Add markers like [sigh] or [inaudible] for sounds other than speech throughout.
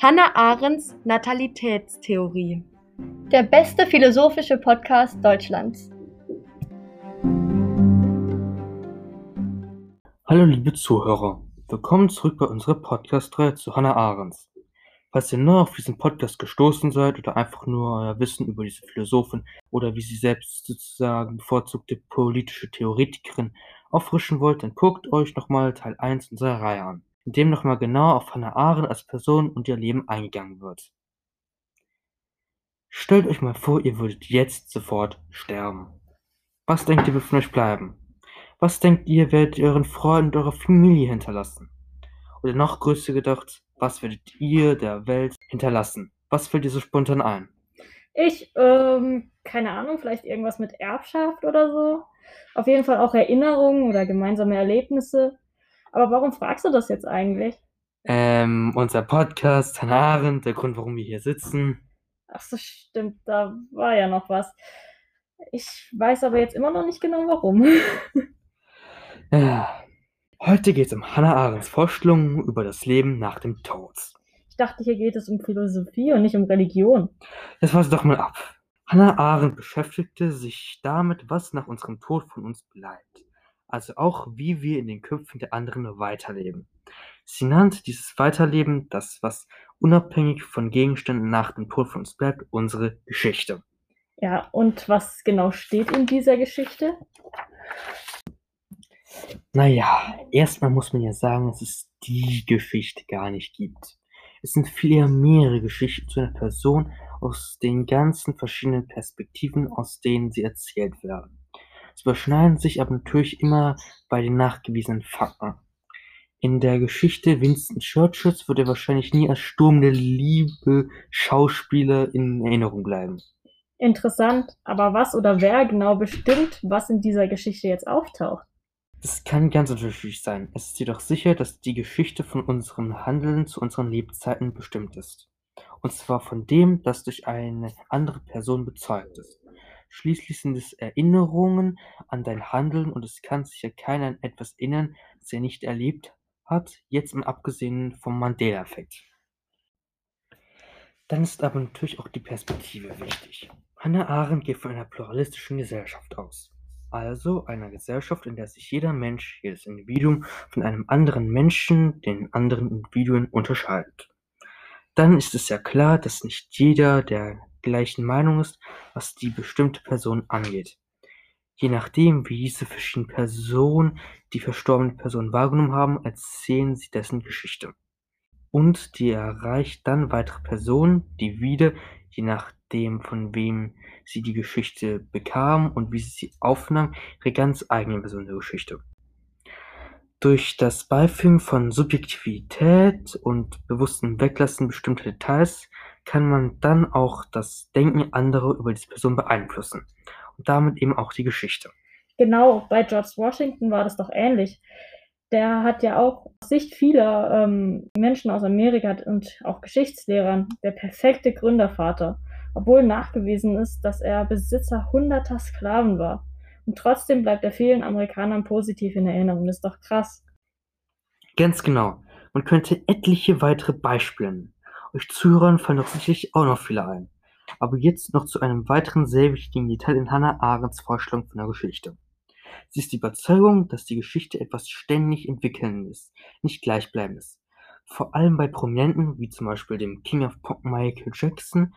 Hannah Arendts Natalitätstheorie. Der beste philosophische Podcast Deutschlands. Hallo liebe Zuhörer, willkommen zurück bei unserer Podcast-Reihe zu Hannah Arendt. Falls ihr neu auf diesen Podcast gestoßen seid oder einfach nur euer Wissen über diese Philosophin oder wie sie selbst sozusagen bevorzugte politische Theoretikerin auffrischen wollt, dann guckt euch nochmal Teil 1 unserer Reihe an in dem nochmal genau auf Hannah Arendt als Person und ihr Leben eingegangen wird. Stellt euch mal vor, ihr würdet jetzt sofort sterben. Was denkt ihr, wird von euch bleiben? Was denkt ihr, werdet ihr euren Freunden und eurer Familie hinterlassen? Oder noch größer gedacht, was werdet ihr der Welt hinterlassen? Was fällt dir so spontan ein? Ich, ähm, keine Ahnung, vielleicht irgendwas mit Erbschaft oder so. Auf jeden Fall auch Erinnerungen oder gemeinsame Erlebnisse. Aber warum fragst du das jetzt eigentlich? Ähm, unser Podcast, Hannah Arendt, der Grund, warum wir hier sitzen. Ach so, stimmt, da war ja noch was. Ich weiß aber jetzt immer noch nicht genau warum. [laughs] ja. Heute geht es um Hannah Arendts Vorstellungen über das Leben nach dem Tod. Ich dachte, hier geht es um Philosophie und nicht um Religion. Das war's doch mal ab. Hannah Arendt beschäftigte sich damit, was nach unserem Tod von uns bleibt also auch wie wir in den Köpfen der anderen weiterleben. Sie nannte dieses Weiterleben, das was unabhängig von Gegenständen nach dem Tod von uns bleibt, unsere Geschichte. Ja, und was genau steht in dieser Geschichte? Naja, erstmal muss man ja sagen, dass es die Geschichte gar nicht gibt. Es sind vielmehr mehrere Geschichten zu einer Person aus den ganzen verschiedenen Perspektiven, aus denen sie erzählt werden. Sie überschneiden sich aber natürlich immer bei den nachgewiesenen Fakten. In der Geschichte Winston Churchills wird er wahrscheinlich nie als Sturm der Liebe Schauspieler in Erinnerung bleiben. Interessant, aber was oder wer genau bestimmt, was in dieser Geschichte jetzt auftaucht? Das kann ganz unterschiedlich sein. Es ist jedoch sicher, dass die Geschichte von unserem Handeln zu unseren Lebzeiten bestimmt ist. Und zwar von dem, das durch eine andere Person bezeugt ist. Schließlich sind es Erinnerungen an dein Handeln und es kann sich ja keiner an etwas erinnern, das er nicht erlebt hat, jetzt mal abgesehen vom Mandela-Effekt. Dann ist aber natürlich auch die Perspektive wichtig. Hannah Arendt geht von einer pluralistischen Gesellschaft aus. Also einer Gesellschaft, in der sich jeder Mensch, jedes Individuum von einem anderen Menschen, den anderen Individuen unterscheidet. Dann ist es ja klar, dass nicht jeder der gleichen Meinung ist, was die bestimmte Person angeht. Je nachdem, wie diese verschiedenen Personen die verstorbene Person wahrgenommen haben, erzählen sie dessen Geschichte. Und die erreicht dann weitere Personen, die wieder, je nachdem von wem sie die Geschichte bekamen und wie sie sie aufnahmen, ihre ganz eigene besondere Geschichte. Durch das Beifügen von Subjektivität und bewusstem Weglassen bestimmter Details kann man dann auch das Denken anderer über diese Person beeinflussen und damit eben auch die Geschichte. Genau, bei George Washington war das doch ähnlich. Der hat ja auch aus Sicht vieler ähm, Menschen aus Amerika und auch Geschichtslehrern der perfekte Gründervater, obwohl nachgewiesen ist, dass er Besitzer hunderter Sklaven war. Und trotzdem bleibt er vielen Amerikanern positiv in Erinnerung. Das ist doch krass. Ganz genau. Man könnte etliche weitere Beispiele nennen. Euch Zuhörern fallen doch sicherlich auch noch viele ein. Aber jetzt noch zu einem weiteren sehr wichtigen Detail in Hannah Arendts Vorstellung von der Geschichte. Sie ist die Überzeugung, dass die Geschichte etwas ständig entwickelndes, nicht gleichbleibendes. Vor allem bei Prominenten, wie zum Beispiel dem King of Pop Michael Jackson,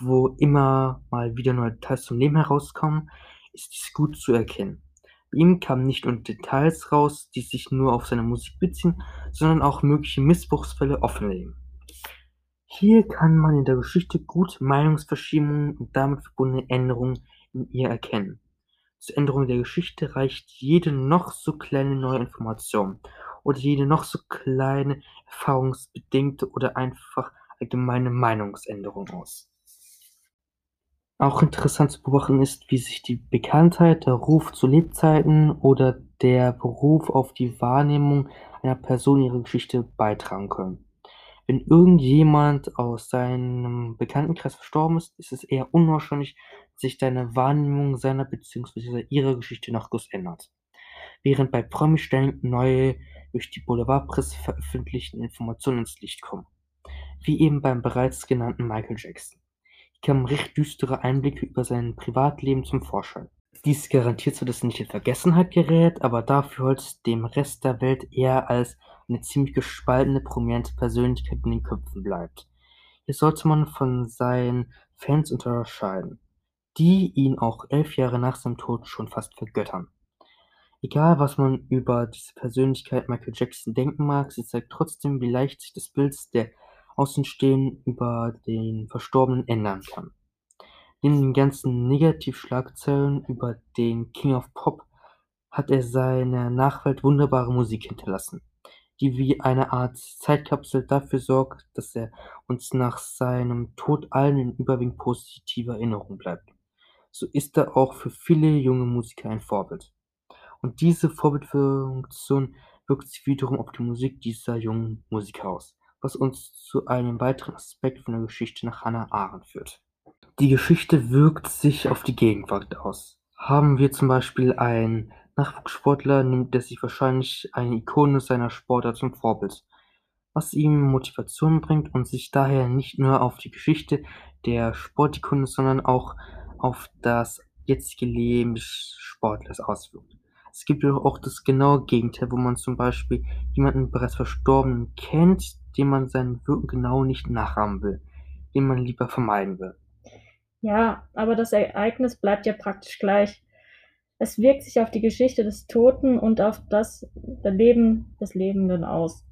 wo immer mal wieder neue Details zum Leben herauskommen, ist dies gut zu erkennen. Bei ihm kamen nicht nur Details raus, die sich nur auf seine Musik beziehen, sondern auch mögliche Missbrauchsfälle offenlegen. Hier kann man in der Geschichte gut Meinungsverschiebungen und damit verbundene Änderungen in ihr erkennen. Zur Änderung der Geschichte reicht jede noch so kleine neue Information oder jede noch so kleine erfahrungsbedingte oder einfach allgemeine Meinungsänderung aus. Auch interessant zu beobachten ist, wie sich die Bekanntheit, der Ruf zu Lebzeiten oder der Beruf auf die Wahrnehmung einer Person ihrer Geschichte beitragen können. Wenn irgendjemand aus deinem Bekanntenkreis verstorben ist, ist es eher unwahrscheinlich, dass sich deine Wahrnehmung seiner bzw. ihrer Geschichte noch groß ändert. Während bei Promi-Stellen neue, durch die Boulevardpresse veröffentlichten Informationen ins Licht kommen. wie eben beim bereits genannten Michael Jackson. Hier kamen recht düstere Einblicke über sein Privatleben zum Vorschein. Dies garantiert zwar, dass er nicht in Vergessenheit gerät, aber dafür heute dem Rest der Welt eher als eine ziemlich gespaltene, prominente Persönlichkeit in den Köpfen bleibt. Hier sollte man von seinen Fans unterscheiden, die ihn auch elf Jahre nach seinem Tod schon fast vergöttern. Egal, was man über diese Persönlichkeit Michael Jackson denken mag, sie zeigt trotzdem, wie leicht sich das Bild der Außenstehenden über den Verstorbenen ändern kann. Neben den ganzen Negativschlagzeilen über den King of Pop hat er seiner Nachwelt wunderbare Musik hinterlassen, die wie eine Art Zeitkapsel dafür sorgt, dass er uns nach seinem Tod allen in überwiegend positiver Erinnerung bleibt. So ist er auch für viele junge Musiker ein Vorbild. Und diese Vorbildfunktion wirkt sich wiederum auf die Musik dieser jungen Musiker aus, was uns zu einem weiteren Aspekt von der Geschichte nach Hannah Arendt führt. Die Geschichte wirkt sich auf die Gegenwart aus. Haben wir zum Beispiel einen Nachwuchssportler, nimmt er sich wahrscheinlich eine Ikone seiner Sportart zum Vorbild, was ihm Motivation bringt und sich daher nicht nur auf die Geschichte der Sportikone, sondern auch auf das jetzige Leben des Sportlers auswirkt. Es gibt jedoch auch das genaue Gegenteil, wo man zum Beispiel jemanden bereits Verstorbenen kennt, dem man sein Wirken genau nicht nachahmen will, den man lieber vermeiden will. Ja, aber das Ereignis bleibt ja praktisch gleich. Es wirkt sich auf die Geschichte des Toten und auf das Leben des Lebenden aus.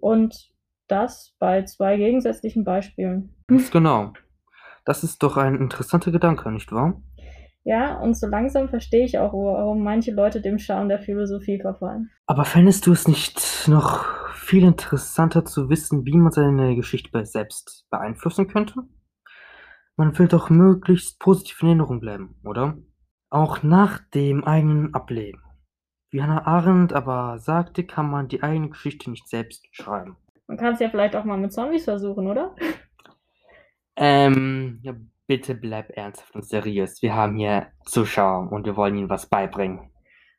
Und das bei zwei gegensätzlichen Beispielen. Ganz genau. Das ist doch ein interessanter Gedanke, nicht wahr? Ja, und so langsam verstehe ich auch, warum manche Leute dem Charme der Philosophie verfallen. Aber fändest du es nicht noch viel interessanter zu wissen, wie man seine Geschichte selbst beeinflussen könnte? Man will doch möglichst positiv in Erinnerung bleiben, oder? Auch nach dem eigenen Ableben. Wie Hannah Arendt aber sagte, kann man die eigene Geschichte nicht selbst schreiben. Man kann es ja vielleicht auch mal mit Zombies versuchen, oder? Ähm, ja, bitte bleib ernsthaft und seriös. Wir haben hier Zuschauer und wir wollen ihnen was beibringen.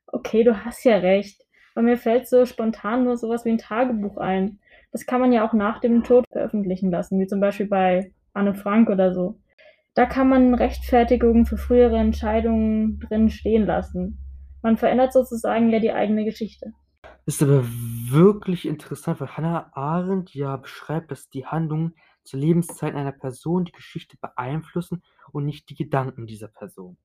Okay, du hast ja recht. Aber mir fällt so spontan nur sowas wie ein Tagebuch ein. Das kann man ja auch nach dem Tod veröffentlichen lassen, wie zum Beispiel bei Anne Frank oder so. Da kann man Rechtfertigungen für frühere Entscheidungen drin stehen lassen. Man verändert sozusagen ja die eigene Geschichte. Ist aber wirklich interessant, weil Hannah Arendt ja beschreibt, dass die Handlungen zur Lebenszeit einer Person die Geschichte beeinflussen und nicht die Gedanken dieser Person.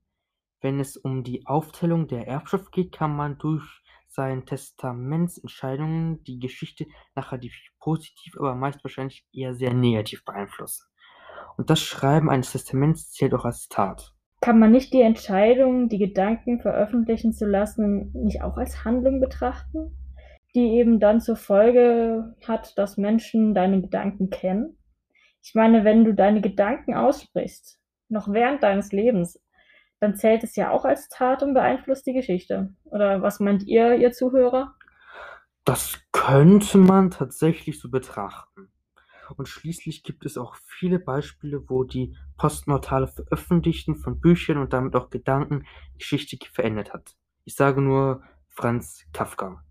Wenn es um die Aufteilung der Erbschaft geht, kann man durch seine Testamentsentscheidungen die Geschichte nachher positiv, aber meist wahrscheinlich eher sehr negativ beeinflussen. Und das Schreiben eines Testaments zählt auch als Tat. Kann man nicht die Entscheidung, die Gedanken veröffentlichen zu lassen, nicht auch als Handlung betrachten, die eben dann zur Folge hat, dass Menschen deine Gedanken kennen? Ich meine, wenn du deine Gedanken aussprichst, noch während deines Lebens, dann zählt es ja auch als Tat und beeinflusst die Geschichte. Oder was meint ihr, ihr Zuhörer? Das könnte man tatsächlich so betrachten. Und schließlich gibt es auch viele Beispiele, wo die postmortale Veröffentlichung von Büchern und damit auch Gedanken Geschichte verändert hat. Ich sage nur Franz Kafka.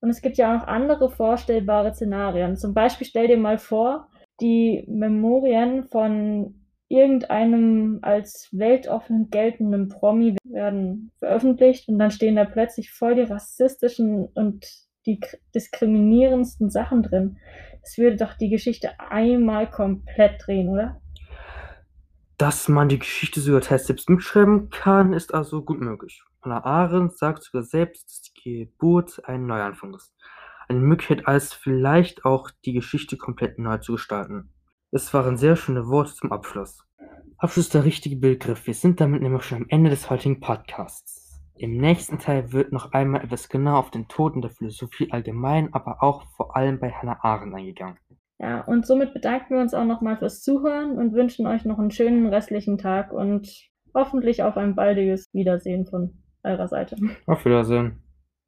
Und es gibt ja auch noch andere vorstellbare Szenarien. Zum Beispiel stell dir mal vor, die Memorien von irgendeinem als weltoffen geltenden Promi werden veröffentlicht und dann stehen da plötzlich voll die rassistischen und die diskriminierendsten Sachen drin. Das würde doch die Geschichte einmal komplett drehen, oder? Dass man die Geschichte sogar teils selbst mitschreiben kann, ist also gut möglich. Hannah Arendt sagt sogar selbst, dass die Geburt ein Neuanfang ist. Eine Möglichkeit, als vielleicht auch die Geschichte komplett neu zu gestalten. Es waren sehr schöne Worte zum Abschluss. Abschluss ist der richtige Begriff. Wir sind damit nämlich schon am Ende des heutigen Podcasts. Im nächsten Teil wird noch einmal etwas genauer auf den Tod in der Philosophie allgemein, aber auch vor allem bei Hannah Arendt eingegangen. Ja, und somit bedanken wir uns auch nochmal fürs Zuhören und wünschen euch noch einen schönen restlichen Tag und hoffentlich auf ein baldiges Wiedersehen von eurer Seite. Auf Wiedersehen.